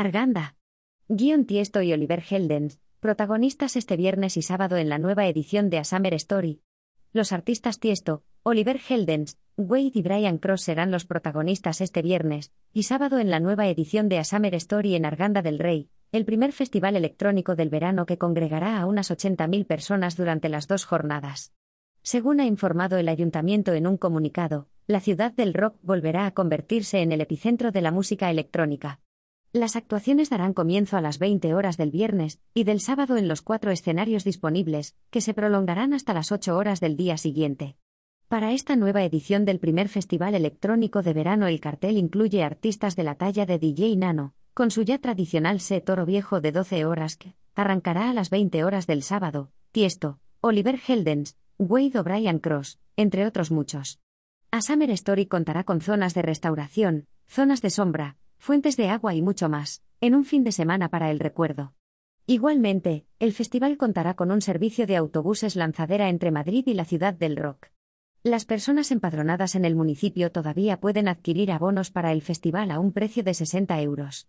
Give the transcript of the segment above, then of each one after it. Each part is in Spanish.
Arganda. Guion Tiesto y Oliver Heldens, protagonistas este viernes y sábado en la nueva edición de A Summer Story. Los artistas Tiesto, Oliver Heldens, Wade y Brian Cross serán los protagonistas este viernes y sábado en la nueva edición de A Summer Story en Arganda del Rey, el primer festival electrónico del verano que congregará a unas 80.000 personas durante las dos jornadas. Según ha informado el ayuntamiento en un comunicado, la ciudad del rock volverá a convertirse en el epicentro de la música electrónica. Las actuaciones darán comienzo a las 20 horas del viernes y del sábado en los cuatro escenarios disponibles, que se prolongarán hasta las 8 horas del día siguiente. Para esta nueva edición del primer Festival Electrónico de Verano el cartel incluye artistas de la talla de DJ Nano, con su ya tradicional set Toro Viejo de 12 horas que arrancará a las 20 horas del sábado, Tiesto, Oliver Heldens, Wade O'Brien Cross, entre otros muchos. A Summer Story contará con zonas de restauración, zonas de sombra, fuentes de agua y mucho más, en un fin de semana para el recuerdo. Igualmente, el festival contará con un servicio de autobuses lanzadera entre Madrid y la ciudad del rock. Las personas empadronadas en el municipio todavía pueden adquirir abonos para el festival a un precio de 60 euros.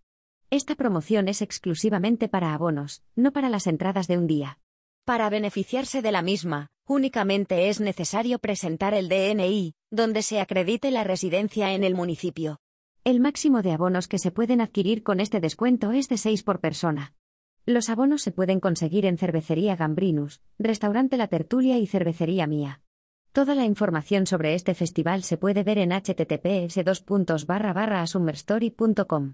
Esta promoción es exclusivamente para abonos, no para las entradas de un día. Para beneficiarse de la misma, únicamente es necesario presentar el DNI, donde se acredite la residencia en el municipio. El máximo de abonos que se pueden adquirir con este descuento es de 6 por persona. Los abonos se pueden conseguir en Cervecería Gambrinus, Restaurante La Tertulia y Cervecería Mía. Toda la información sobre este festival se puede ver en https://asummerstory.com.